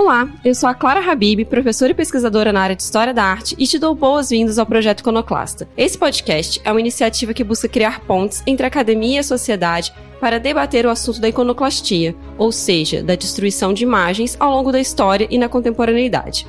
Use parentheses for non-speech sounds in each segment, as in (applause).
Olá, eu sou a Clara Habib, professora e pesquisadora na área de História da Arte e te dou boas-vindas ao Projeto Iconoclasta. Esse podcast é uma iniciativa que busca criar pontes entre a academia e a sociedade para debater o assunto da iconoclastia, ou seja, da destruição de imagens ao longo da história e na contemporaneidade.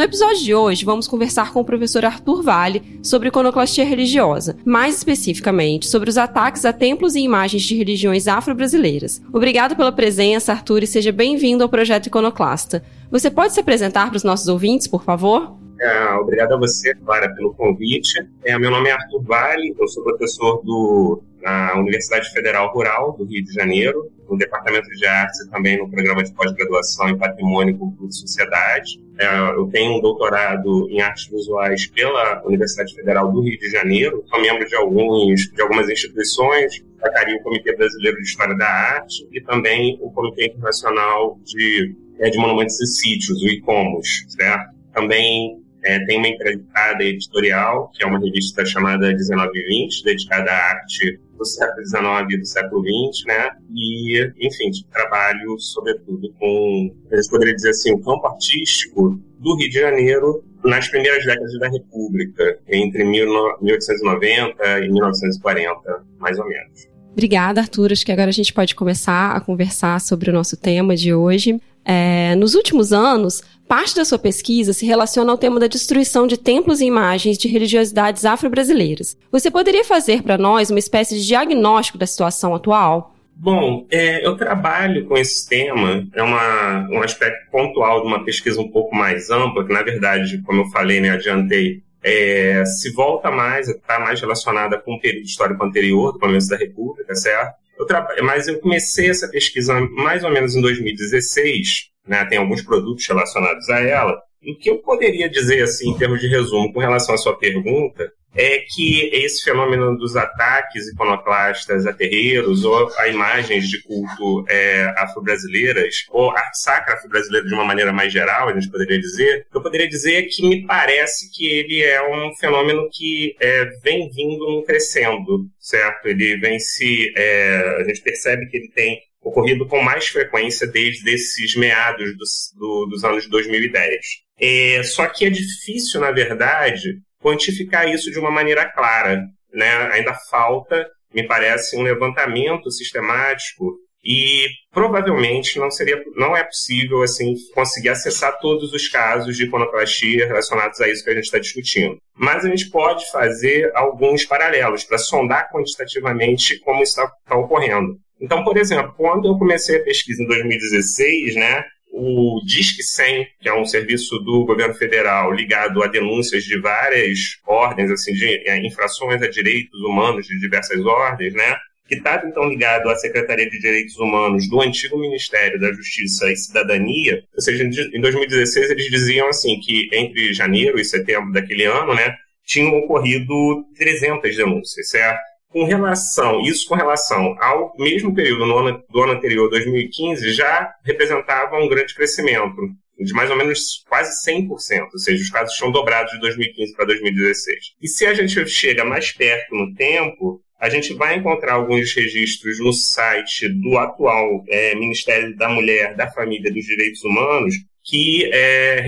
No episódio de hoje, vamos conversar com o professor Arthur Vale sobre iconoclastia religiosa, mais especificamente sobre os ataques a templos e imagens de religiões afro-brasileiras. Obrigado pela presença, Arthur, e seja bem-vindo ao projeto Iconoclasta. Você pode se apresentar para os nossos ouvintes, por favor? É, obrigado a você, Clara, pelo convite. É, meu nome é Arthur Vale, eu sou professor do na Universidade Federal Rural do Rio de Janeiro, no Departamento de Artes e também no programa de pós-graduação em Patrimônio, Cultura e Sociedade. É, eu tenho um doutorado em artes visuais pela Universidade Federal do Rio de Janeiro, sou membro de, alguns, de algumas instituições, destacaria o Comitê Brasileiro de História da Arte e também o Comitê Internacional de, de Monumentos e Sítios, o ICOMOS, certo? Também é, tem uma empreitada editorial, que é uma revista chamada 1920, dedicada à arte do século XIX e do século XX, né? E, enfim, trabalho, sobretudo, com, gente poderia dizer assim, o campo artístico do Rio de Janeiro nas primeiras décadas da República, entre 1890 e 1940, mais ou menos. Obrigada, Arthur. Acho que agora a gente pode começar a conversar sobre o nosso tema de hoje. É, nos últimos anos, parte da sua pesquisa se relaciona ao tema da destruição de templos e imagens de religiosidades afro-brasileiras. Você poderia fazer para nós uma espécie de diagnóstico da situação atual? Bom, é, eu trabalho com esse tema, é uma, um aspecto pontual de uma pesquisa um pouco mais ampla, que na verdade, como eu falei, né, adiantei, é, se volta mais, está mais relacionada com o período histórico anterior, do começo da República, certo? Eu mas eu comecei essa pesquisa mais ou menos em 2016, né, tem alguns produtos relacionados a ela, o que eu poderia dizer, assim, em termos de resumo, com relação à sua pergunta, é que esse fenômeno dos ataques iconoclastas a terreiros ou a imagens de culto é, afro-brasileiras, ou arte sacra afro-brasileira de uma maneira mais geral, a gente poderia dizer, eu poderia dizer que me parece que ele é um fenômeno que é, vem vindo crescendo, certo? Ele vem se... É, a gente percebe que ele tem ocorrido com mais frequência desde esses meados dos, do, dos anos 2010. É, só que é difícil, na verdade, quantificar isso de uma maneira clara. Né? Ainda falta, me parece, um levantamento sistemático e provavelmente não seria, não é possível assim conseguir acessar todos os casos de iconoclastia relacionados a isso que a gente está discutindo. Mas a gente pode fazer alguns paralelos para sondar quantitativamente como isso está tá ocorrendo. Então, por exemplo, quando eu comecei a pesquisa em 2016, né, o Disque 100, que é um serviço do governo federal ligado a denúncias de várias ordens, assim, de é, infrações a direitos humanos de diversas ordens, né? Que estava então ligado à Secretaria de Direitos Humanos do antigo Ministério da Justiça e Cidadania. Ou seja, em 2016 eles diziam assim que entre janeiro e setembro daquele ano, né, tinham ocorrido 300 denúncias, certo? Com relação, isso com relação ao mesmo período no ano, do ano anterior, 2015, já representava um grande crescimento, de mais ou menos quase 100%, ou seja, os casos tinham dobrado de 2015 para 2016. E se a gente chega mais perto no tempo, a gente vai encontrar alguns registros no site do atual é, Ministério da Mulher, da Família e dos Direitos Humanos, que é,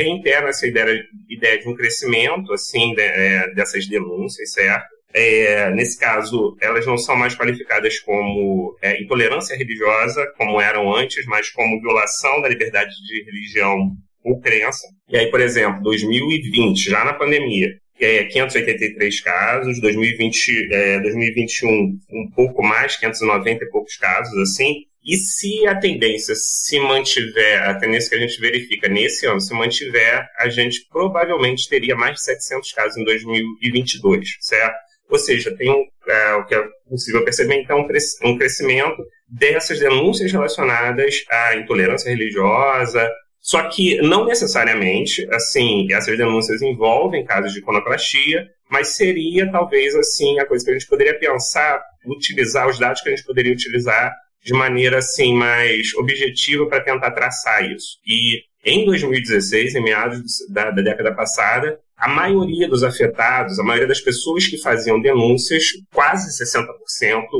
essa ideia, ideia de um crescimento assim de, é, dessas denúncias, certo? É, nesse caso, elas não são mais qualificadas como é, intolerância religiosa, como eram antes, mas como violação da liberdade de religião ou crença. E aí, por exemplo, 2020, já na pandemia, é, 583 casos, 2020, é, 2021, um pouco mais, 590 e poucos casos, assim. E se a tendência se mantiver, a tendência que a gente verifica nesse ano se mantiver, a gente provavelmente teria mais de 700 casos em 2022, certo? Ou seja, tem é, o que é possível perceber, então, um crescimento dessas denúncias relacionadas à intolerância religiosa, só que não necessariamente, assim, essas denúncias envolvem casos de iconoclastia, mas seria talvez, assim, a coisa que a gente poderia pensar, utilizar os dados que a gente poderia utilizar de maneira, assim, mais objetiva para tentar traçar isso. E em 2016, em meados da, da década passada, a maioria dos afetados, a maioria das pessoas que faziam denúncias, quase 60%,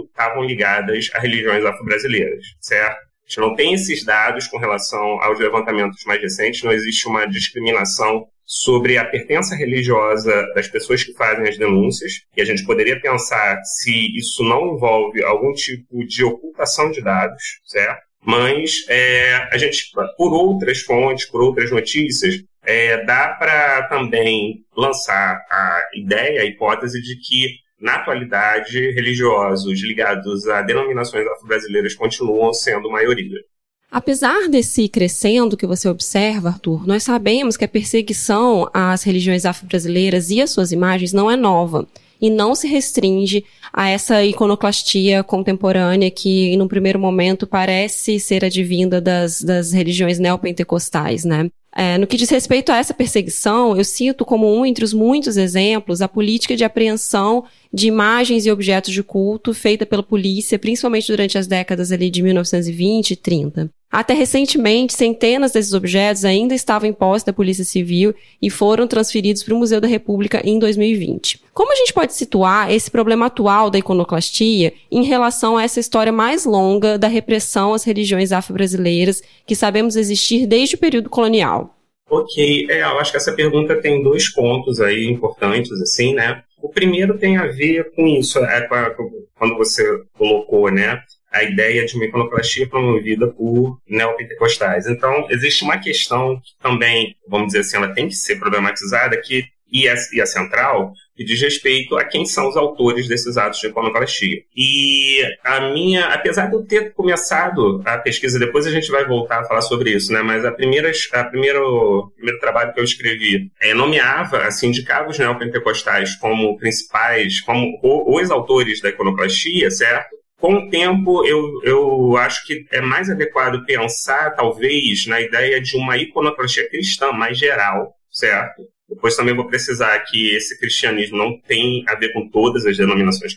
estavam ligadas a religiões afro-brasileiras, certo? A gente não tem esses dados com relação aos levantamentos mais recentes, não existe uma discriminação sobre a pertença religiosa das pessoas que fazem as denúncias, e a gente poderia pensar se isso não envolve algum tipo de ocultação de dados, certo? Mas é, a gente, por outras fontes, por outras notícias, é, dá para também lançar a ideia, a hipótese de que, na atualidade, religiosos ligados a denominações afro-brasileiras continuam sendo maioria. Apesar desse crescendo que você observa, Arthur, nós sabemos que a perseguição às religiões afro-brasileiras e às suas imagens não é nova e não se restringe a essa iconoclastia contemporânea que, no primeiro momento, parece ser advinda das, das religiões neopentecostais, né? É, no que diz respeito a essa perseguição, eu cito como um entre os muitos exemplos a política de apreensão de imagens e objetos de culto feita pela polícia, principalmente durante as décadas ali de 1920 e 30. Até recentemente, centenas desses objetos ainda estavam em posse da Polícia Civil e foram transferidos para o Museu da República em 2020. Como a gente pode situar esse problema atual da iconoclastia em relação a essa história mais longa da repressão às religiões afro-brasileiras que sabemos existir desde o período colonial? Ok, é, eu acho que essa pergunta tem dois pontos aí importantes, assim, né? O primeiro tem a ver com isso, é, quando você colocou, né? A ideia de uma iconoclastia promovida por neopentecostais. Então, existe uma questão que também, vamos dizer assim, ela tem que ser problematizada, que, e, é, e é central, que diz respeito a quem são os autores desses atos de iconoclastia. E a minha, apesar de eu ter começado a pesquisa, depois a gente vai voltar a falar sobre isso, né? Mas a primeira, a primeiro, primeiro trabalho que eu escrevi é, nomeava, assim, indicava os neopentecostais como principais, como os autores da iconoclastia, certo? Com o tempo, eu, eu acho que é mais adequado pensar, talvez, na ideia de uma iconoclastia cristã mais geral, certo? Depois também vou precisar que esse cristianismo não tem a ver com todas as denominações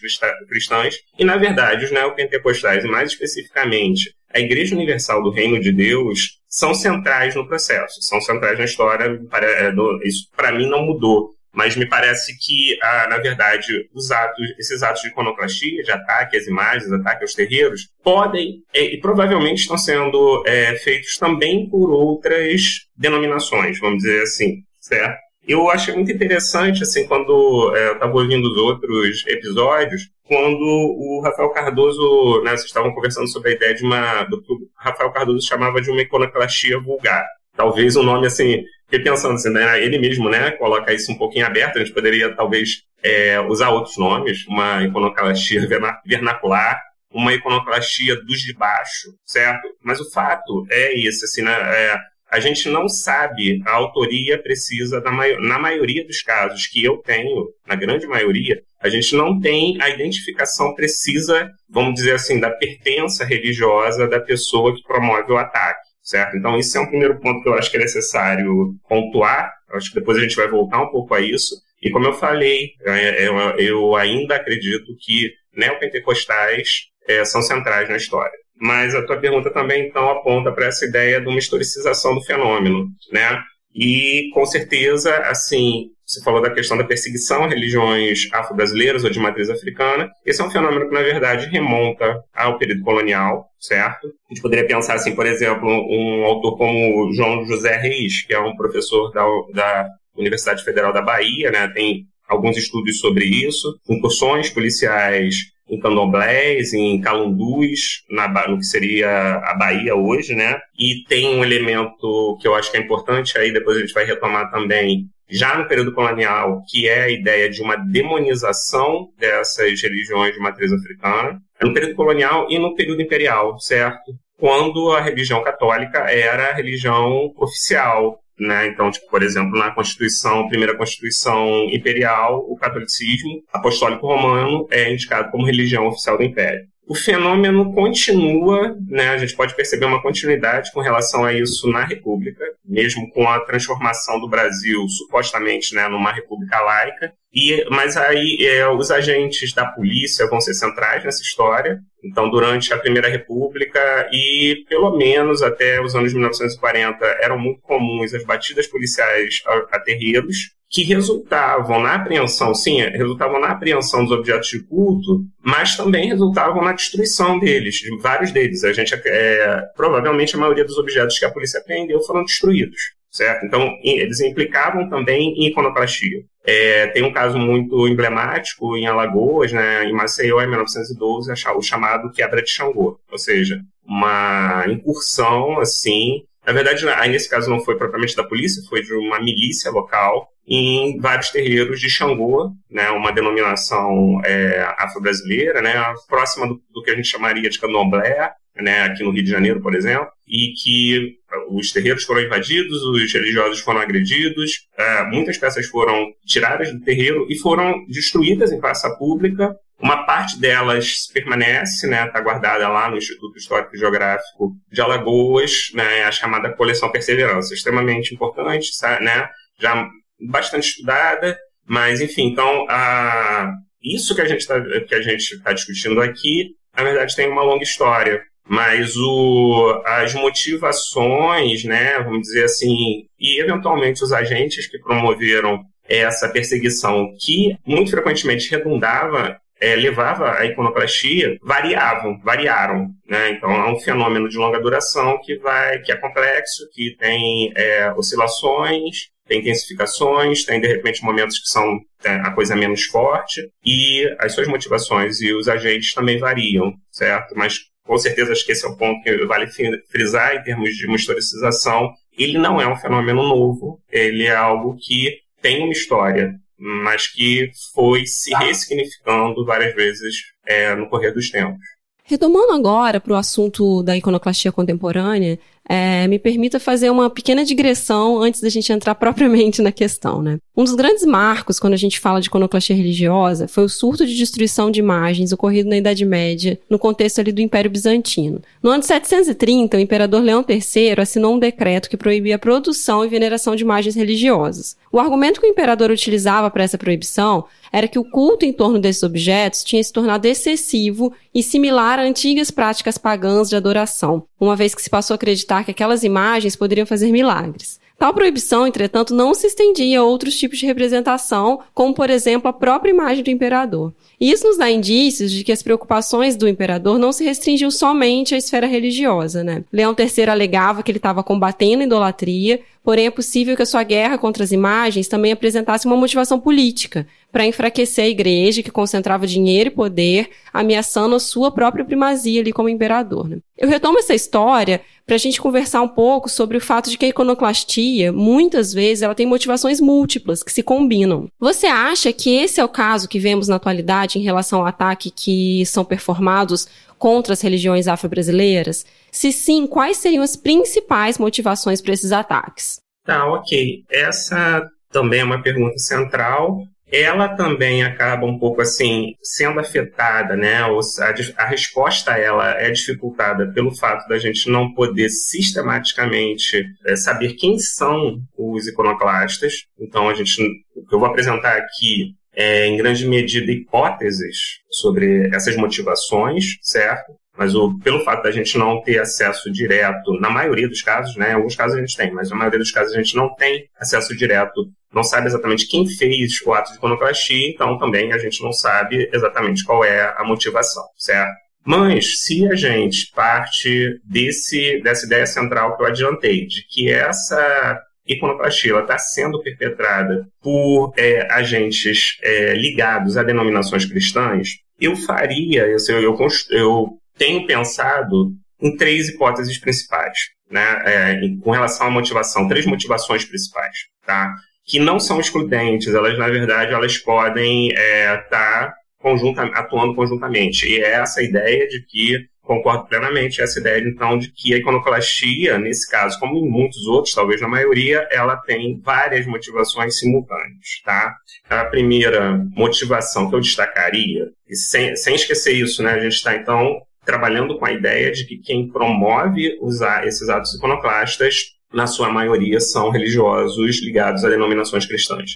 cristãs. E, na verdade, os neopentecostais, e mais especificamente a Igreja Universal do Reino de Deus, são centrais no processo, são centrais na história. É, isso, para mim, não mudou mas me parece que, ah, na verdade, os atos, esses atos de iconoclastia, de ataque às imagens, ataque aos terreiros, podem é, e provavelmente estão sendo é, feitos também por outras denominações, vamos dizer assim, certo? Eu achei muito interessante, assim, quando é, eu estava ouvindo os outros episódios, quando o Rafael Cardoso, né, vocês estavam conversando sobre a ideia de uma, do que o Rafael Cardoso chamava de uma iconoclastia vulgar. Talvez um nome assim, fiquei pensando assim, né, ele mesmo, né, coloca isso um pouquinho aberto, a gente poderia talvez é, usar outros nomes, uma iconoclastia vernacular, uma iconoclastia dos de baixo, certo? Mas o fato é esse, assim, né, é, a gente não sabe, a autoria precisa, da na maioria dos casos que eu tenho, na grande maioria, a gente não tem a identificação precisa, vamos dizer assim, da pertença religiosa da pessoa que promove o ataque certo? Então, esse é um primeiro ponto que eu acho que é necessário pontuar. Eu acho que depois a gente vai voltar um pouco a isso. E como eu falei, é, é, eu ainda acredito que neopentecostais é, são centrais na história. Mas a tua pergunta também, então, aponta para essa ideia de uma historicização do fenômeno, né? E, com certeza, assim, você falou da questão da perseguição a religiões afro-brasileiras ou de matriz africana. Esse é um fenômeno que, na verdade, remonta ao período colonial, certo? A gente poderia pensar, assim, por exemplo, um autor como João José Reis, que é um professor da, da Universidade Federal da Bahia, né? Tem alguns estudos sobre isso, incursões policiais em candomblés, em calundus, na, no que seria a Bahia hoje, né? E tem um elemento que eu acho que é importante, aí depois a gente vai retomar também, já no período colonial, que é a ideia de uma demonização dessas religiões de matriz africana, no período colonial e no período imperial, certo? Quando a religião católica era a religião oficial, né? Então, tipo, por exemplo, na Constituição, primeira Constituição Imperial, o catolicismo apostólico romano é indicado como religião oficial do Império o fenômeno continua, né? A gente pode perceber uma continuidade com relação a isso na República, mesmo com a transformação do Brasil supostamente, né, numa república laica. E, mas aí é, os agentes da polícia vão ser centrais nessa história. Então, durante a Primeira República e pelo menos até os anos 1940 eram muito comuns as batidas policiais a, a terreiros que resultavam na apreensão, sim, resultavam na apreensão dos objetos de culto, mas também resultavam na destruição deles, de vários deles. A gente, é, provavelmente, a maioria dos objetos que a polícia apreendeu foram destruídos, certo? Então, eles implicavam também em iconoclastia. É, tem um caso muito emblemático em Alagoas, né, em Maceió, em 1912, o chamado quebra de Xangô, ou seja, uma incursão, assim, na verdade, aí nesse caso não foi propriamente da polícia, foi de uma milícia local em vários terreiros de Xangô, né, uma denominação é, afro-brasileira, né, próxima do, do, que a gente chamaria de candomblé, né, aqui no Rio de Janeiro, por exemplo, e que os terreiros foram invadidos, os religiosos foram agredidos, é, muitas peças foram tiradas do terreiro e foram destruídas em praça pública. Uma parte delas permanece, né, está guardada lá no Instituto Histórico e Geográfico de Alagoas, né, a chamada coleção Perseverança, extremamente importante, né, já bastante estudada, mas enfim, então a, isso que a gente está está discutindo aqui, na verdade tem uma longa história, mas o, as motivações, né, vamos dizer assim, e eventualmente os agentes que promoveram essa perseguição, que muito frequentemente redundava é, levava a iconoclastia variavam, variaram. Né? Então é um fenômeno de longa duração que vai, que é complexo, que tem é, oscilações, tem intensificações, tem de repente momentos que são é, a coisa menos forte e as suas motivações e os agentes também variam, certo? Mas com certeza acho que esse é o ponto que vale frisar em termos de uma historicização. Ele não é um fenômeno novo, ele é algo que tem uma história, mas que foi se ressignificando várias vezes é, no correr dos tempos. Retomando agora para o assunto da iconoclastia contemporânea, é, me permita fazer uma pequena digressão antes da gente entrar (laughs) propriamente na questão, né? Um dos grandes marcos quando a gente fala de iconoclastia religiosa foi o surto de destruição de imagens ocorrido na Idade Média, no contexto ali do Império Bizantino. No ano de 730, o imperador Leão III assinou um decreto que proibia a produção e veneração de imagens religiosas. O argumento que o imperador utilizava para essa proibição era que o culto em torno desses objetos tinha se tornado excessivo e similar a antigas práticas pagãs de adoração, uma vez que se passou a acreditar que aquelas imagens poderiam fazer milagres. Tal proibição, entretanto, não se estendia a outros tipos de representação, como, por exemplo, a própria imagem do imperador. E isso nos dá indícios de que as preocupações do imperador não se restringiam somente à esfera religiosa. Né? Leão III alegava que ele estava combatendo a idolatria, porém é possível que a sua guerra contra as imagens também apresentasse uma motivação política, para enfraquecer a igreja, que concentrava dinheiro e poder, ameaçando a sua própria primazia ali como imperador. Né? Eu retomo essa história para a gente conversar um pouco sobre o fato de que a iconoclastia, muitas vezes, ela tem motivações múltiplas que se combinam. Você acha que esse é o caso que vemos na atualidade em relação ao ataque que são performados contra as religiões afro-brasileiras? Se sim, quais seriam as principais motivações para esses ataques? Tá, ok. Essa também é uma pergunta central ela também acaba um pouco assim sendo afetada, né? A, a, resposta a ela é dificultada pelo fato da gente não poder sistematicamente é, saber quem são os iconoclastas. Então a gente, o que eu vou apresentar aqui é em grande medida hipóteses sobre essas motivações, certo? Mas o, pelo fato da gente não ter acesso direto, na maioria dos casos, né? Em alguns casos a gente tem, mas na maioria dos casos a gente não tem acesso direto, não sabe exatamente quem fez o ato de iconoclastia, então também a gente não sabe exatamente qual é a motivação, certo? Mas se a gente parte desse, dessa ideia central que eu adiantei, de que essa iconoclastia está sendo perpetrada por é, agentes é, ligados a denominações cristãs, eu faria, eu, eu, eu tenho pensado em três hipóteses principais, né, é, com relação à motivação, três motivações principais, tá? Que não são excludentes, elas na verdade elas podem estar é, tá conjunta, atuando conjuntamente. E é essa ideia de que concordo plenamente essa ideia então de que a iconoclastia, nesse caso, como em muitos outros, talvez na maioria, ela tem várias motivações simultâneas, tá? A primeira motivação que eu destacaria, e sem, sem esquecer isso, né, a gente está então trabalhando com a ideia de que quem promove usar esses atos iconoclastas, na sua maioria, são religiosos ligados a denominações cristãs.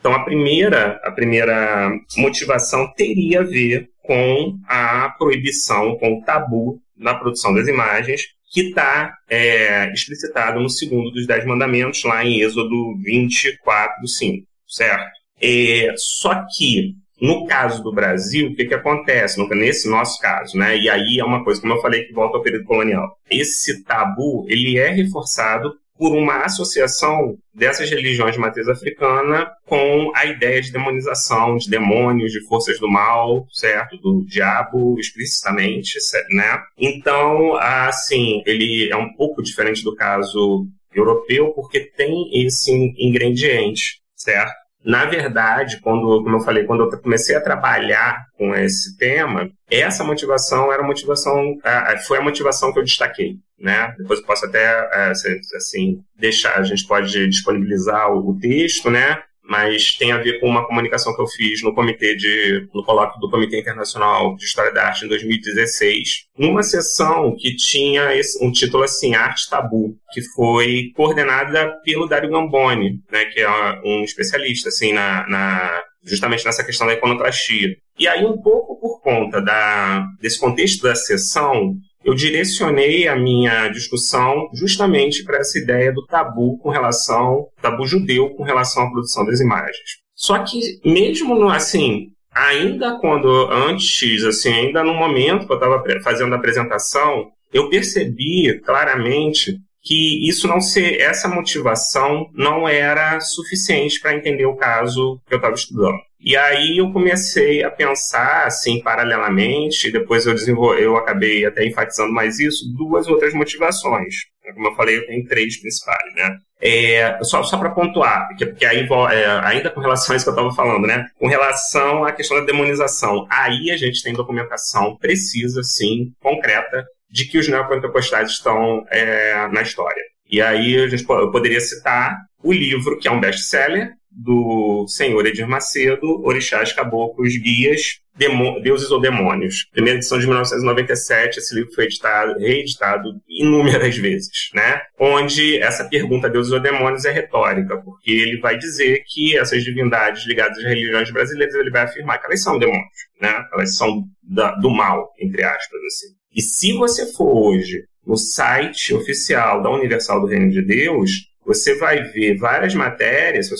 Então, a primeira, a primeira motivação teria a ver com a proibição, com o tabu na produção das imagens, que está é, explicitado no segundo dos Dez Mandamentos, lá em Êxodo 24, 5. certo? É, só que no caso do Brasil, o que, que acontece? Nesse nosso caso, né? E aí é uma coisa, como eu falei, que volta ao período colonial. Esse tabu, ele é reforçado por uma associação dessas religiões de matriz africana com a ideia de demonização, de demônios, de forças do mal, certo? Do diabo, explicitamente, né? Então, assim, ele é um pouco diferente do caso europeu, porque tem esse ingrediente, certo? Na verdade, quando, como eu falei, quando eu comecei a trabalhar com esse tema, essa motivação era a motivação, foi a motivação que eu destaquei, né? Depois eu posso até, é, assim, deixar, a gente pode disponibilizar o texto, né? Mas tem a ver com uma comunicação que eu fiz no comitê de no colóquio do Comitê Internacional de História da Arte em 2016, numa sessão que tinha esse, um título assim Arte Tabu, que foi coordenada pelo Dario Gamboni, né, que é um especialista assim na, na justamente nessa questão da iconoclastia. E aí um pouco por conta da, desse contexto da sessão, eu direcionei a minha discussão justamente para essa ideia do tabu com relação, tabu judeu com relação à produção das imagens. Só que mesmo no, assim, ainda quando antes, assim, ainda no momento que eu estava fazendo a apresentação, eu percebi claramente que isso não ser essa motivação não era suficiente para entender o caso que eu estava estudando. E aí eu comecei a pensar, assim, paralelamente, depois eu eu acabei até enfatizando mais isso, duas outras motivações. Como eu falei, eu tenho três principais, né? É, só só para pontuar, porque, porque aí, é, ainda com relação a isso que eu estava falando, né? Com relação à questão da demonização, aí a gente tem documentação precisa, sim, concreta, de que os neopentecostais estão é, na história. E aí a gente, eu poderia citar o livro, que é um best-seller, do senhor Edir Macedo, Orixás, Caboclos, Guias, Demo Deuses ou Demônios. Primeira edição de 1997, esse livro foi editado, reeditado inúmeras vezes, né? Onde essa pergunta Deuses ou Demônios é retórica, porque ele vai dizer que essas divindades ligadas às religiões brasileiras, ele vai afirmar que elas são demônios, né? Elas são da, do mal, entre aspas, assim. E se você for hoje no site oficial da Universal do Reino de Deus, você vai ver várias matérias,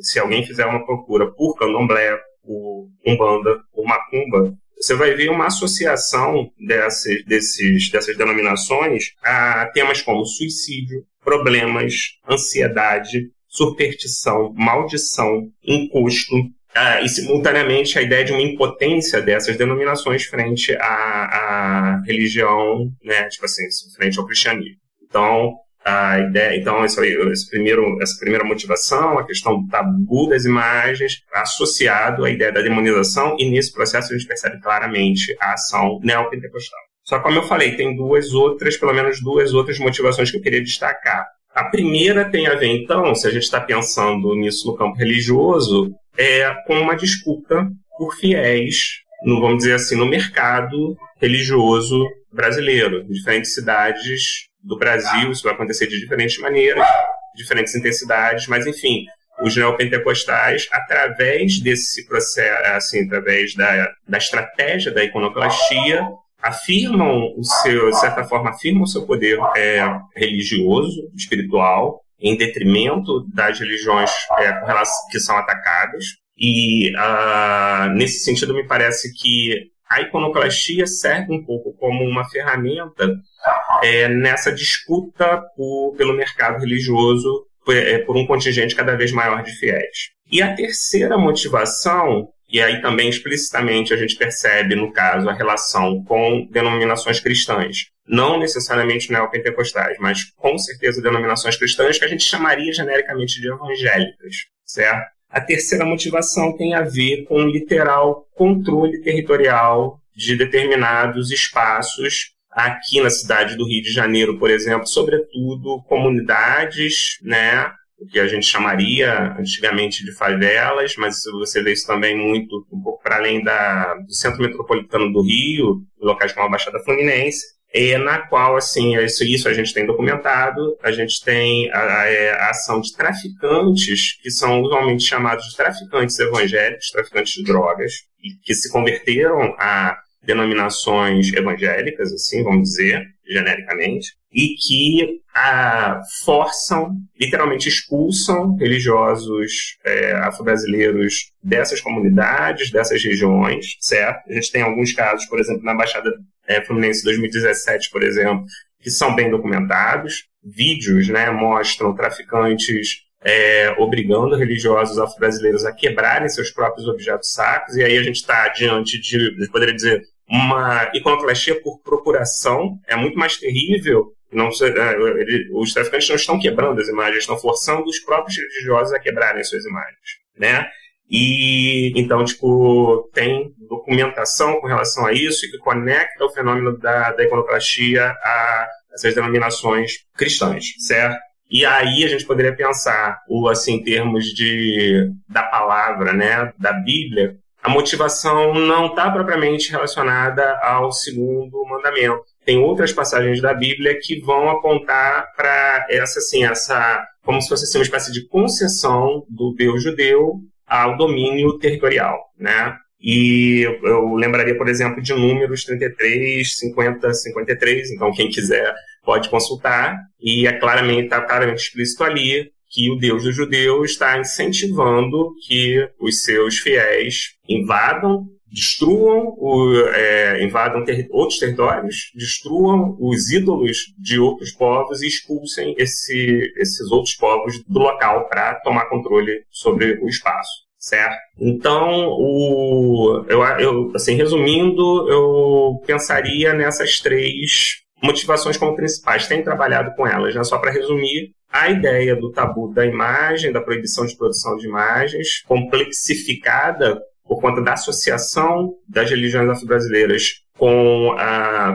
se, alguém fizer uma procura por candomblé, por umbanda, por macumba, você vai ver uma associação dessas, desses, dessas denominações a temas como suicídio, problemas, ansiedade, superstição, maldição, encosto, uh, e simultaneamente a ideia de uma impotência dessas denominações frente à, à religião, né, tipo assim, frente ao cristianismo. Então, a ideia, então, esse primeiro, essa primeira motivação, a questão do tabu das imagens, associado à ideia da demonização, e nesse processo a gente percebe claramente a ação neopentecostal. Só como eu falei, tem duas outras, pelo menos duas outras motivações que eu queria destacar. A primeira tem a ver, então, se a gente está pensando nisso no campo religioso, é com uma disputa por fiéis, no, vamos dizer assim, no mercado religioso brasileiro, diferentes cidades do Brasil, isso vai acontecer de diferentes maneiras, diferentes intensidades, mas enfim, os neopentecostais, através desse processo, assim, através da, da estratégia da iconoclastia, afirmam o seu, de certa forma, afirmam o seu poder é, religioso, espiritual, em detrimento das religiões é, que são atacadas. E uh, nesse sentido, me parece que a iconoclastia serve um pouco como uma ferramenta é, nessa disputa por, pelo mercado religioso por, é, por um contingente cada vez maior de fiéis. E a terceira motivação e aí também explicitamente a gente percebe, no caso, a relação com denominações cristãs. Não necessariamente neopentecostais, mas com certeza denominações cristãs que a gente chamaria genericamente de evangélicas, certo? A terceira motivação tem a ver com o literal controle territorial de determinados espaços aqui na cidade do Rio de Janeiro, por exemplo, sobretudo comunidades, né, o que a gente chamaria antigamente de favelas, mas você vê isso também muito um pouco para além da, do centro metropolitano do Rio, locais como a Baixada Fluminense, é, na qual, assim, isso, isso a gente tem documentado, a gente tem a, a, é, a, ação de traficantes, que são usualmente chamados de traficantes evangélicos, traficantes de drogas, que se converteram a denominações evangélicas, assim, vamos dizer, genericamente, e que ah, forçam, literalmente expulsam religiosos é, afro-brasileiros dessas comunidades, dessas regiões, certo? A gente tem alguns casos, por exemplo, na Baixada é, Fluminense 2017, por exemplo, que são bem documentados. Vídeos né, mostram traficantes é, obrigando religiosos afro-brasileiros a quebrarem seus próprios objetos sacros, e aí a gente está diante de, poderia dizer, uma iconoclastia por procuração, é muito mais terrível. Não, é, os traficantes não estão quebrando as imagens, estão forçando os próprios religiosos a quebrarem suas imagens, né? E então, tipo, tem documentação com relação a isso que conecta o fenômeno da, da iconoclastia a essas denominações cristãs, certo? E aí a gente poderia pensar, o assim, em termos de da palavra, né, da Bíblia, a motivação não está propriamente relacionada ao segundo mandamento. Tem outras passagens da Bíblia que vão apontar para essa, assim, essa, como se fosse assim, uma espécie de concessão do Deus judeu ao domínio territorial, né? E eu lembraria, por exemplo, de números 33, 50, 53. Então, quem quiser pode consultar. E é claramente, está claramente explícito ali que o Deus dos judeus está incentivando que os seus fiéis invadam, destruam, o, é, invadam outros territórios, destruam os ídolos de outros povos e expulsem esse, esses outros povos do local para tomar controle sobre o espaço certo? Então, o, eu, eu, assim, resumindo, eu pensaria nessas três motivações como principais. Tenho trabalhado com elas, né? Só para resumir, a ideia do tabu da imagem, da proibição de produção de imagens, complexificada por conta da associação das religiões afro-brasileiras com,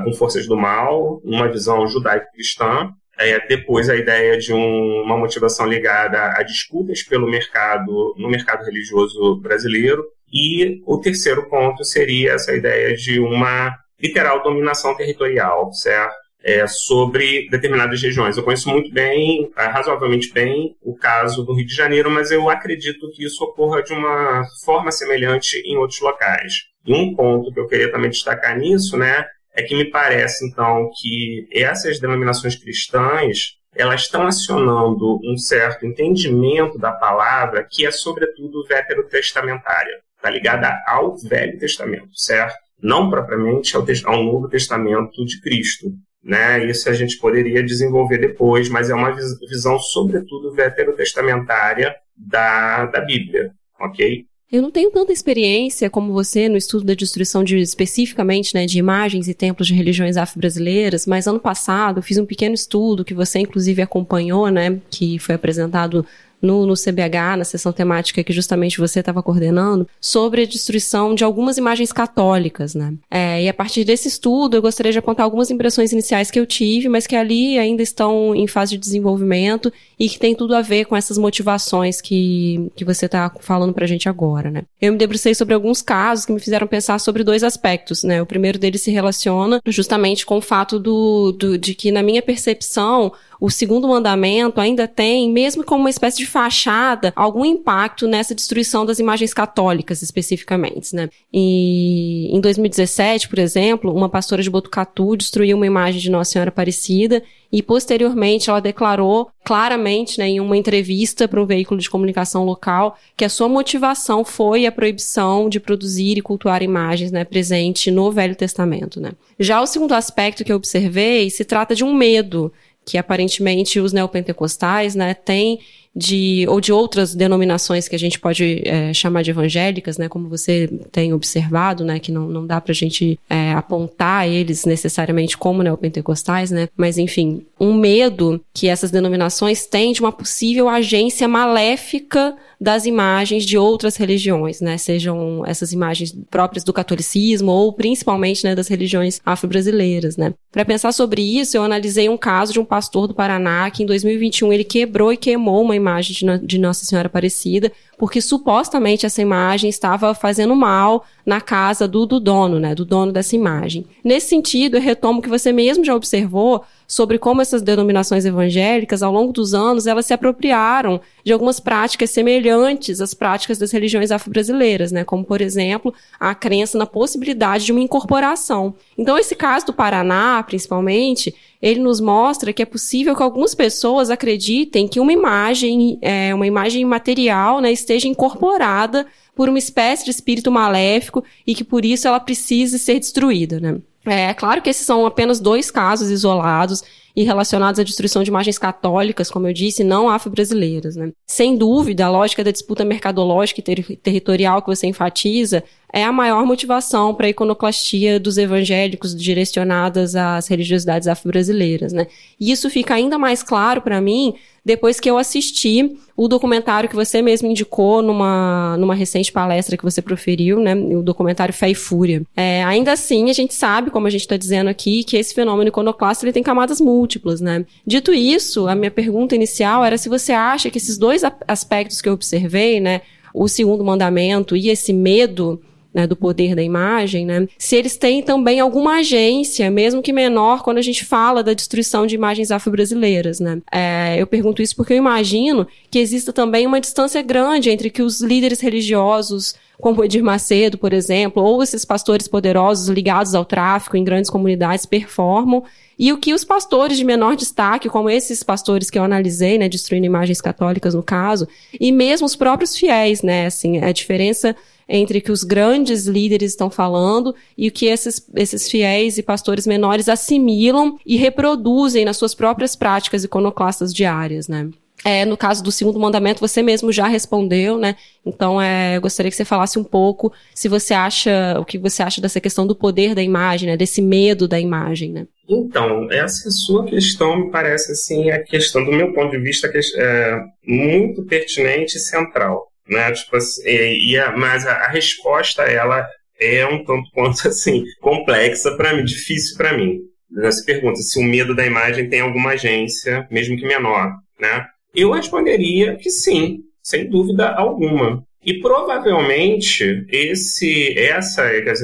com forças do mal, uma visão judaico-cristã, é, depois a ideia de um, uma motivação ligada a disputas pelo mercado, no mercado religioso brasileiro. E o terceiro ponto seria essa ideia de uma literal dominação territorial, certo? É, sobre determinadas regiões. Eu conheço muito bem, é, razoavelmente bem, o caso do Rio de Janeiro, mas eu acredito que isso ocorra de uma forma semelhante em outros locais. E um ponto que eu queria também destacar nisso, né, é que me parece, então, que essas denominações cristãs elas estão acionando um certo entendimento da palavra que é, sobretudo, veterotestamentária. Está ligada ao Velho Testamento, certo? Não propriamente ao, ao Novo Testamento de Cristo. Né? Isso a gente poderia desenvolver depois, mas é uma visão, sobretudo, veterotestamentária da, da Bíblia, ok? Eu não tenho tanta experiência como você no estudo da destruição de, especificamente, né, de imagens e templos de religiões afro-brasileiras, mas ano passado fiz um pequeno estudo que você inclusive acompanhou, né, que foi apresentado no, no CBH, na sessão temática que justamente você estava coordenando, sobre a destruição de algumas imagens católicas, né? É, e a partir desse estudo, eu gostaria de apontar algumas impressões iniciais que eu tive, mas que ali ainda estão em fase de desenvolvimento e que tem tudo a ver com essas motivações que, que você está falando pra gente agora, né? Eu me debrucei sobre alguns casos que me fizeram pensar sobre dois aspectos, né? O primeiro deles se relaciona justamente com o fato do, do de que, na minha percepção, o segundo mandamento ainda tem, mesmo como uma espécie de fachada, algum impacto nessa destruição das imagens católicas, especificamente, né? E em 2017, por exemplo, uma pastora de Botucatu destruiu uma imagem de Nossa Senhora Aparecida e posteriormente ela declarou claramente, né, em uma entrevista para um veículo de comunicação local, que a sua motivação foi a proibição de produzir e cultuar imagens, né, presente no Velho Testamento, né. Já o segundo aspecto que eu observei se trata de um medo que aparentemente os neopentecostais, né, têm de ou de outras denominações que a gente pode é, chamar de evangélicas, né, como você tem observado, né, que não, não dá para a gente é, apontar eles necessariamente como neopentecostais, né, mas enfim, um medo que essas denominações têm de uma possível agência maléfica das imagens de outras religiões, né, sejam essas imagens próprias do catolicismo ou principalmente, né, das religiões afro-brasileiras, né. Para pensar sobre isso, eu analisei um caso de um pastor do Paraná que em 2021 ele quebrou e queimou uma imagem de, de Nossa Senhora Aparecida porque supostamente essa imagem estava fazendo mal na casa do, do dono, né, do dono dessa imagem. Nesse sentido, eu retomo que você mesmo já observou sobre como essas denominações evangélicas, ao longo dos anos, elas se apropriaram de algumas práticas semelhantes às práticas das religiões afro-brasileiras, né? Como, por exemplo, a crença na possibilidade de uma incorporação. Então, esse caso do Paraná, principalmente, ele nos mostra que é possível que algumas pessoas acreditem que uma imagem, é, uma imagem material, né, esteja incorporada por uma espécie de espírito maléfico e que por isso ela precise ser destruída, né? É claro que esses são apenas dois casos isolados e relacionados à destruição de imagens católicas, como eu disse, não afro-brasileiras. Né? Sem dúvida, a lógica da disputa mercadológica e ter territorial que você enfatiza é a maior motivação para a iconoclastia dos evangélicos direcionadas às religiosidades afro-brasileiras. Né? E isso fica ainda mais claro para mim depois que eu assisti o documentário que você mesmo indicou numa, numa recente palestra que você proferiu, né? O documentário Fé e Fúria. É, ainda assim, a gente sabe, como a gente está dizendo aqui, que esse fenômeno iconoclasta ele tem camadas múltiplas, né? Dito isso, a minha pergunta inicial era se você acha que esses dois aspectos que eu observei, né? O segundo mandamento e esse medo né, do poder da imagem, né, se eles têm também alguma agência, mesmo que menor, quando a gente fala da destruição de imagens afro-brasileiras. Né. É, eu pergunto isso porque eu imagino que exista também uma distância grande entre que os líderes religiosos como Edir Macedo, por exemplo, ou esses pastores poderosos ligados ao tráfico em grandes comunidades performam, e o que os pastores de menor destaque, como esses pastores que eu analisei, né, destruindo imagens católicas no caso, e mesmo os próprios fiéis, né, assim, a diferença entre o que os grandes líderes estão falando e o que esses, esses fiéis e pastores menores assimilam e reproduzem nas suas próprias práticas iconoclastas diárias, né? É, no caso do segundo mandamento, você mesmo já respondeu, né? Então, é, eu gostaria que você falasse um pouco se você acha, o que você acha dessa questão do poder da imagem, né? Desse medo da imagem, né? Então, essa sua questão me parece, assim, a questão, do meu ponto de vista, é muito pertinente e central né? Tipo assim, e, a, mas a, a, resposta ela é um tanto quanto (laughs) assim complexa para mim, difícil para mim. Você pergunta se o medo da imagem tem alguma agência, mesmo que menor, né? Eu responderia que sim, sem dúvida alguma. E provavelmente esse, essa,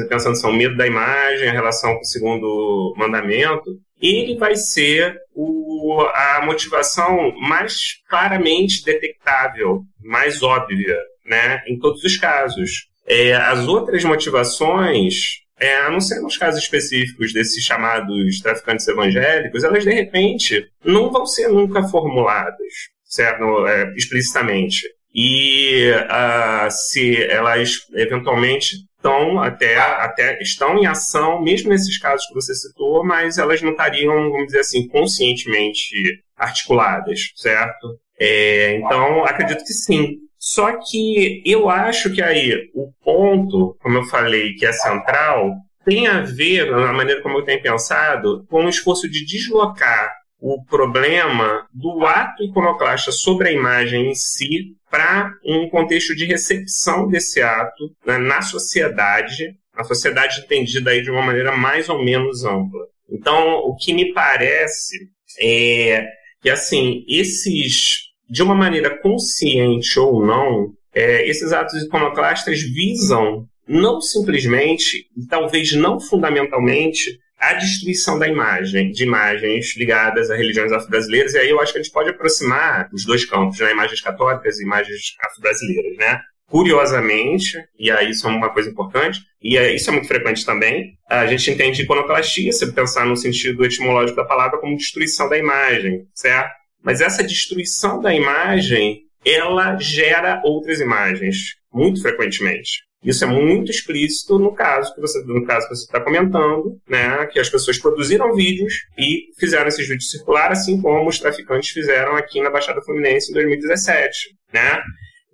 pensando assim, o medo da imagem, a relação com o segundo mandamento, ele vai ser o, a motivação mais claramente detectável, mais óbvia, né, em todos os casos. É, as outras motivações, é, a não ser nos casos específicos desses chamados traficantes evangélicos, elas de repente não vão ser nunca formuladas, certo? É, explicitamente. E uh, se elas eventualmente estão até, até estão em ação, mesmo nesses casos que você citou, mas elas não estariam, vamos dizer assim, conscientemente articuladas, certo? É, então, acredito que sim. Só que eu acho que aí o ponto, como eu falei, que é central, tem a ver, na maneira como eu tenho pensado, com o esforço de deslocar o problema do ato iconoclasta sobre a imagem em si para um contexto de recepção desse ato né, na sociedade, a sociedade entendida aí de uma maneira mais ou menos ampla. Então, o que me parece é que, assim, esses, de uma maneira consciente ou não, é, esses atos iconoclastas visam não simplesmente, talvez não fundamentalmente, a destruição da imagem, de imagens ligadas a religiões afro-brasileiras, e aí eu acho que a gente pode aproximar os dois campos, né, imagens católicas e imagens afro-brasileiras, né? Curiosamente, e aí isso é uma coisa importante, e isso é muito frequente também, a gente entende iconoclastia, se pensar no sentido etimológico da palavra, como destruição da imagem, certo? Mas essa destruição da imagem, ela gera outras imagens, muito frequentemente. Isso é muito explícito no caso que você no caso você está comentando, né, que as pessoas produziram vídeos e fizeram esses vídeos circular, assim como os traficantes fizeram aqui na Baixada Fluminense em 2017, né?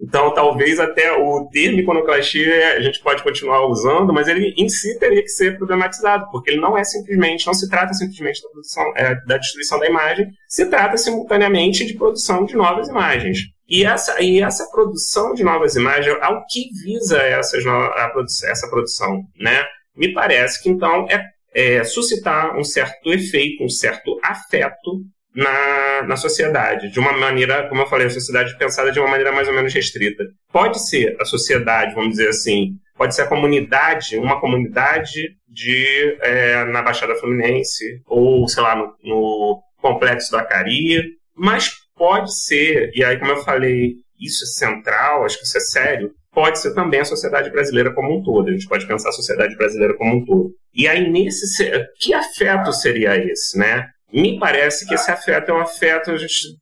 Então, talvez até o termo iconoclastia a gente pode continuar usando, mas ele em si teria que ser problematizado, porque ele não é simplesmente, não se trata simplesmente da, produção, é, da destruição da imagem, se trata simultaneamente de produção de novas imagens. E essa, e essa produção de novas imagens, ao que visa essas, a, essa produção? Né? Me parece que, então, é, é suscitar um certo efeito, um certo afeto na, na sociedade, de uma maneira, como eu falei, a sociedade pensada de uma maneira mais ou menos restrita. Pode ser a sociedade, vamos dizer assim, pode ser a comunidade, uma comunidade de é, na Baixada Fluminense, ou, sei lá, no, no Complexo da Acari, mas pode ser, e aí, como eu falei, isso é central, acho que isso é sério, pode ser também a sociedade brasileira como um todo. A gente pode pensar a sociedade brasileira como um todo. E aí, nesse. Que afeto seria esse, né? Me parece que esse afeto é um afeto,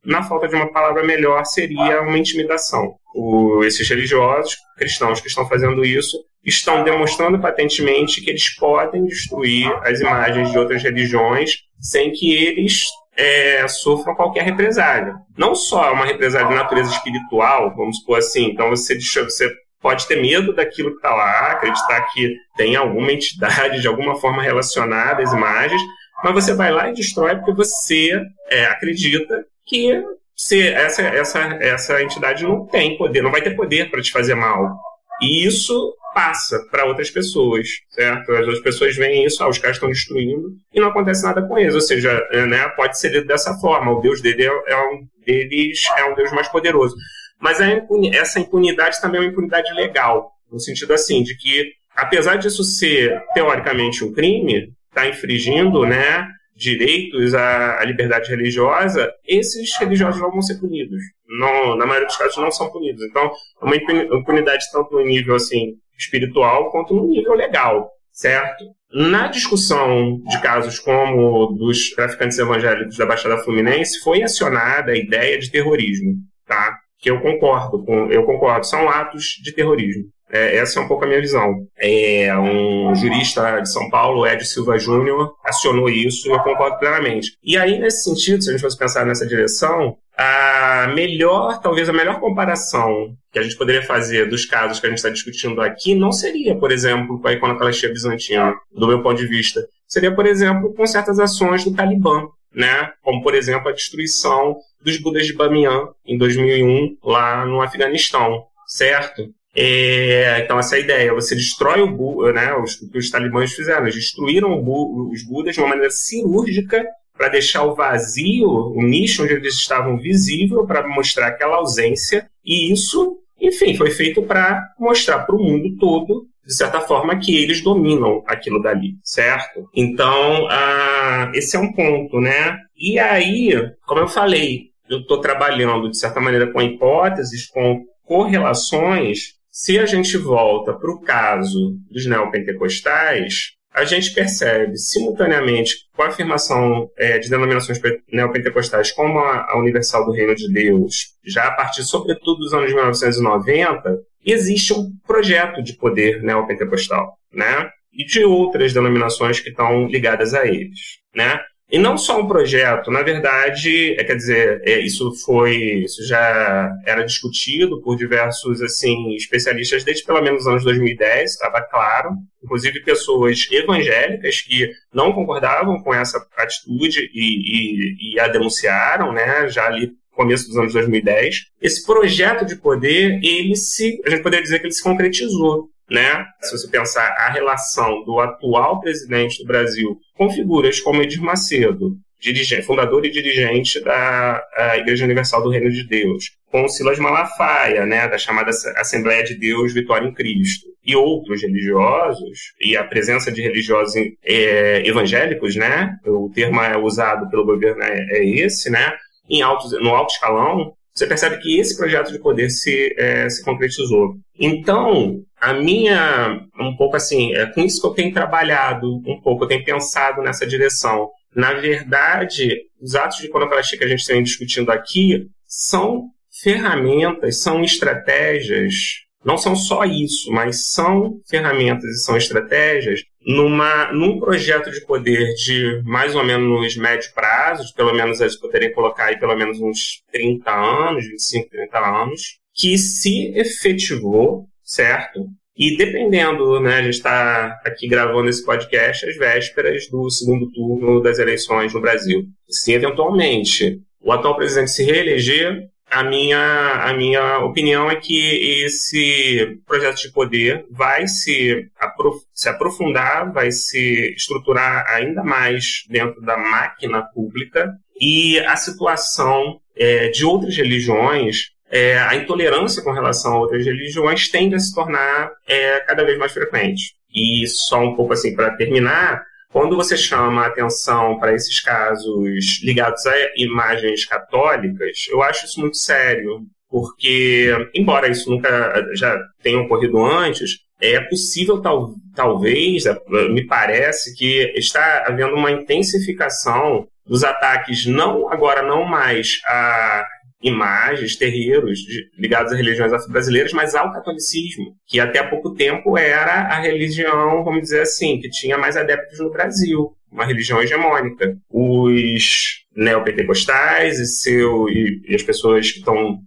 na falta de uma palavra melhor, seria uma intimidação. O, esses religiosos cristãos que estão fazendo isso estão demonstrando patentemente que eles podem destruir as imagens de outras religiões sem que eles é, sofram qualquer represália. Não só uma represália de natureza espiritual, vamos supor assim, então você, você pode ter medo daquilo que está lá, acreditar que tem alguma entidade de alguma forma relacionada às imagens, mas você vai lá e destrói porque você é, acredita que se essa, essa, essa entidade não tem poder, não vai ter poder para te fazer mal. E isso passa para outras pessoas, certo? As outras pessoas veem isso, ah, os caras estão destruindo e não acontece nada com eles. Ou seja, é, né, pode ser lido dessa forma. O Deus dele é, é um, deles é um Deus mais poderoso. Mas essa impunidade também é uma impunidade legal, no sentido assim, de que, apesar disso ser teoricamente um crime, está infringindo né, direitos à, à, liberdade religiosa, esses religiosos não vão ser punidos. Não, na maioria dos casos não são punidos. Então, é uma impunidade tanto no nível assim espiritual quanto no nível legal, certo? Na discussão de casos como dos traficantes evangélicos da Baixada Fluminense, foi acionada a ideia de terrorismo, tá? Que eu concordo com, eu concordo, são atos de terrorismo. É, essa é um pouco a minha visão. É, um jurista de São Paulo, Ed Silva Júnior, acionou isso e eu concordo plenamente. E aí, nesse sentido, se a gente fosse pensar nessa direção, a melhor, talvez a melhor comparação que a gente poderia fazer dos casos que a gente está discutindo aqui não seria, por exemplo, com a iconoclastia bizantina, do meu ponto de vista. Seria, por exemplo, com certas ações do Talibã, né? Como, por exemplo, a destruição dos Budas de Bamiyan em 2001, lá no Afeganistão, certo? É, então, essa é ideia. Você destrói o Buda, né? Os, o que os talibãs fizeram. Eles destruíram os Budas de uma maneira cirúrgica para deixar o vazio, o nicho onde eles estavam visível, para mostrar aquela ausência. E isso, enfim, foi feito para mostrar para o mundo todo, de certa forma, que eles dominam aquilo dali, certo? Então, ah, esse é um ponto, né? E aí, como eu falei, eu estou trabalhando, de certa maneira, com hipóteses, com correlações se a gente volta para o caso dos neopentecostais, a gente percebe simultaneamente com a afirmação é, de denominações neopentecostais como a, a, Universal do Reino de Deus, já a partir, sobretudo, dos anos 1990, existe um projeto de poder neopentecostal, né? E de outras denominações que estão ligadas a eles, né? E não só um projeto, na verdade, é, quer dizer, é, isso foi, isso já era discutido por diversos assim especialistas desde pelo menos os anos 2010, estava claro, inclusive pessoas evangélicas que não concordavam com essa atitude e, e, e a denunciaram, né, já ali começo dos anos 2010. Esse projeto de poder, ele se, a gente poderia dizer que ele se concretizou né? Se você pensar a relação do atual presidente do Brasil com figuras como Edir Macedo, dirigente, fundador e dirigente da Igreja Universal do Reino de Deus, com Silas Malafaia, né, da chamada Assembleia de Deus Vitória em Cristo, e outros religiosos, e a presença de religiosos é, evangélicos, né, o termo é usado pelo governo é, é esse, né, em altos, no alto escalão, você percebe que esse projeto de poder se, é, se concretizou. Então, a minha, um pouco assim, é com isso que eu tenho trabalhado um pouco, eu tenho pensado nessa direção. Na verdade, os atos de iconoclastia que a gente tem discutindo aqui são ferramentas, são estratégias não são só isso, mas são ferramentas e são estratégias numa, num projeto de poder de mais ou menos médio prazo, pelo menos eles poderiam colocar aí pelo menos uns 30 anos, 25, 30 anos, que se efetivou, certo? E dependendo, né, a gente está aqui gravando esse podcast às vésperas do segundo turno das eleições no Brasil. Se eventualmente o atual presidente se reeleger, a minha, a minha opinião é que esse projeto de poder vai se, aprof se aprofundar, vai se estruturar ainda mais dentro da máquina pública e a situação é, de outras religiões, é, a intolerância com relação a outras religiões tende a se tornar é, cada vez mais frequente. E só um pouco assim para terminar, quando você chama a atenção para esses casos ligados a imagens católicas, eu acho isso muito sério, porque, embora isso nunca já tenha ocorrido antes, é possível, tal, talvez, é, me parece, que está havendo uma intensificação dos ataques, não agora não mais a imagens, terreiros de, ligados a religiões afro-brasileiras, mas ao catolicismo, que até há pouco tempo era a religião, vamos dizer assim, que tinha mais adeptos no Brasil, uma religião hegemônica. Os neopentecostais e, seu, e, e as pessoas que estão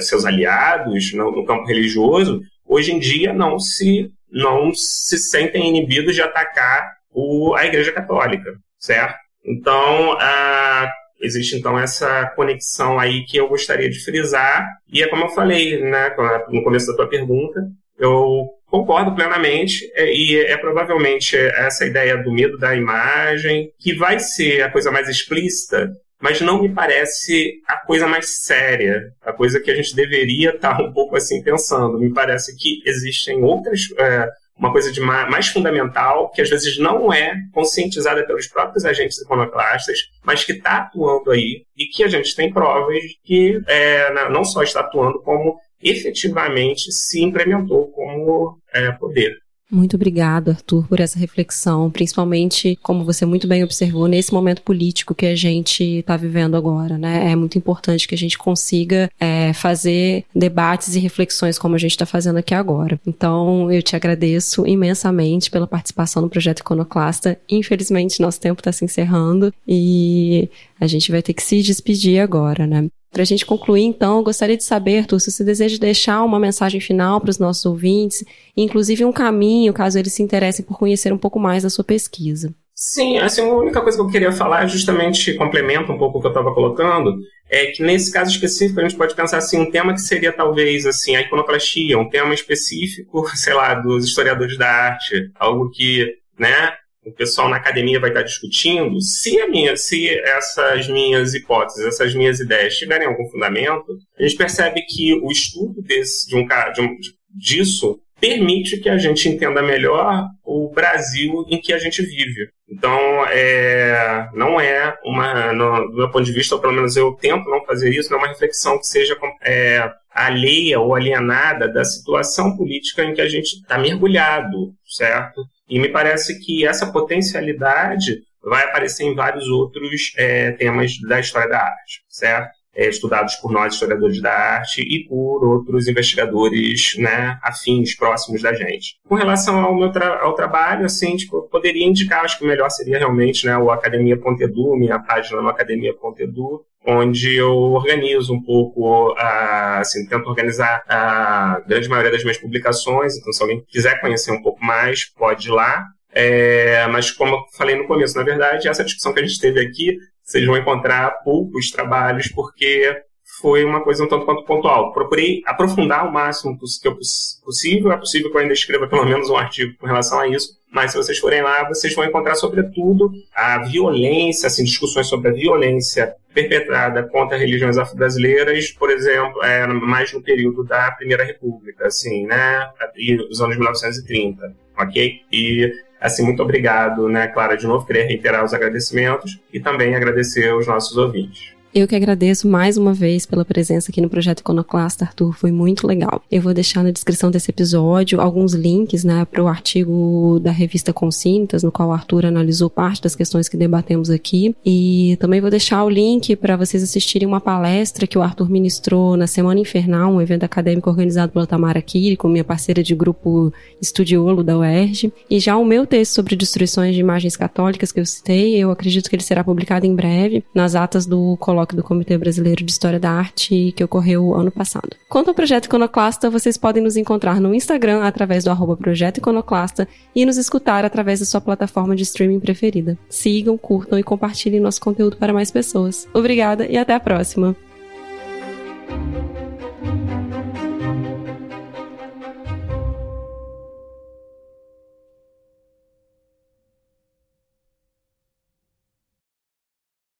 seus aliados no, no campo religioso, hoje em dia não se não se sentem inibidos de atacar o, a Igreja Católica, certo? Então, a, existe então essa conexão aí que eu gostaria de frisar, e é como eu falei né, no começo da tua pergunta, eu concordo plenamente, é, e é provavelmente essa ideia do medo da imagem, que vai ser a coisa mais explícita, mas não me parece a coisa mais séria, a coisa que a gente deveria estar (laughs) um pouco assim pensando. Me parece que existem outras. É, uma coisa de mais fundamental, que às vezes não é conscientizada pelos próprios agentes iconoclastas, mas que está atuando aí e que a gente tem provas que é, não só está atuando, como efetivamente se implementou como é, poder. Muito obrigado, Arthur, por essa reflexão, principalmente, como você muito bem observou, nesse momento político que a gente está vivendo agora, né? É muito importante que a gente consiga é, fazer debates e reflexões como a gente está fazendo aqui agora. Então, eu te agradeço imensamente pela participação no Projeto Iconoclasta. Infelizmente, nosso tempo está se encerrando e a gente vai ter que se despedir agora, né? Para a gente concluir, então, gostaria de saber, Arthur, se você deseja deixar uma mensagem final para os nossos ouvintes, inclusive um caminho, caso eles se interessem por conhecer um pouco mais da sua pesquisa. Sim, assim, a única coisa que eu queria falar, justamente complementa um pouco o que eu estava colocando, é que nesse caso específico a gente pode pensar assim, um tema que seria talvez assim, a iconoclastia, um tema específico, (laughs) sei lá, dos historiadores da arte, algo que, né, o pessoal na academia vai estar discutindo, se, minha, se essas minhas hipóteses, essas minhas ideias tiverem algum fundamento, a gente percebe que o estudo desse, de um, de um, disso permite que a gente entenda melhor o Brasil em que a gente vive. Então, é, não é uma, no, do meu ponto de vista, ou pelo menos eu tento não fazer isso, não é uma reflexão que seja é, alheia ou alienada da situação política em que a gente está mergulhado, certo? E me parece que essa potencialidade vai aparecer em vários outros é, temas da história da arte, certo? É, estudados por nós, historiadores da arte, e por outros investigadores né, afins, próximos da gente. Com relação ao meu tra ao trabalho, assim, tipo, eu poderia indicar, acho que o melhor seria realmente né, o Academia.edu, minha página no Academia.edu, onde eu organizo um pouco, assim, tento organizar a grande maioria das minhas publicações. Então, se alguém quiser conhecer um pouco mais, pode ir lá. É, mas, como eu falei no começo, na verdade, essa discussão que a gente teve aqui, vocês vão encontrar poucos trabalhos, porque foi uma coisa um tanto quanto pontual. Procurei aprofundar o máximo que eu possível. É possível que eu ainda escreva pelo menos um artigo com relação a isso, mas se vocês forem lá, vocês vão encontrar, sobretudo, a violência, assim, discussões sobre a violência perpetrada contra religiões afro-brasileiras, por exemplo, é, mais no período da Primeira República, assim, né, e os anos 1930, ok? E, assim, muito obrigado, né, Clara, de novo, queria reiterar os agradecimentos e também agradecer aos nossos ouvintes. Eu que agradeço mais uma vez pela presença aqui no Projeto Iconoclasta, Arthur, foi muito legal. Eu vou deixar na descrição desse episódio alguns links, né, para o artigo da revista Consintas, no qual o Arthur analisou parte das questões que debatemos aqui, e também vou deixar o link para vocês assistirem uma palestra que o Arthur ministrou na Semana Infernal, um evento acadêmico organizado pela Tamara Kiri, com minha parceira de grupo Estudiolo da UERJ, e já o meu texto sobre destruições de imagens católicas que eu citei, eu acredito que ele será publicado em breve nas atas do colóquio do Comitê Brasileiro de História da Arte que ocorreu ano passado. Quanto ao Projeto Iconoclasta, vocês podem nos encontrar no Instagram através do arroba Projeto Iconoclasta e nos escutar através da sua plataforma de streaming preferida. Sigam, curtam e compartilhem nosso conteúdo para mais pessoas. Obrigada e até a próxima!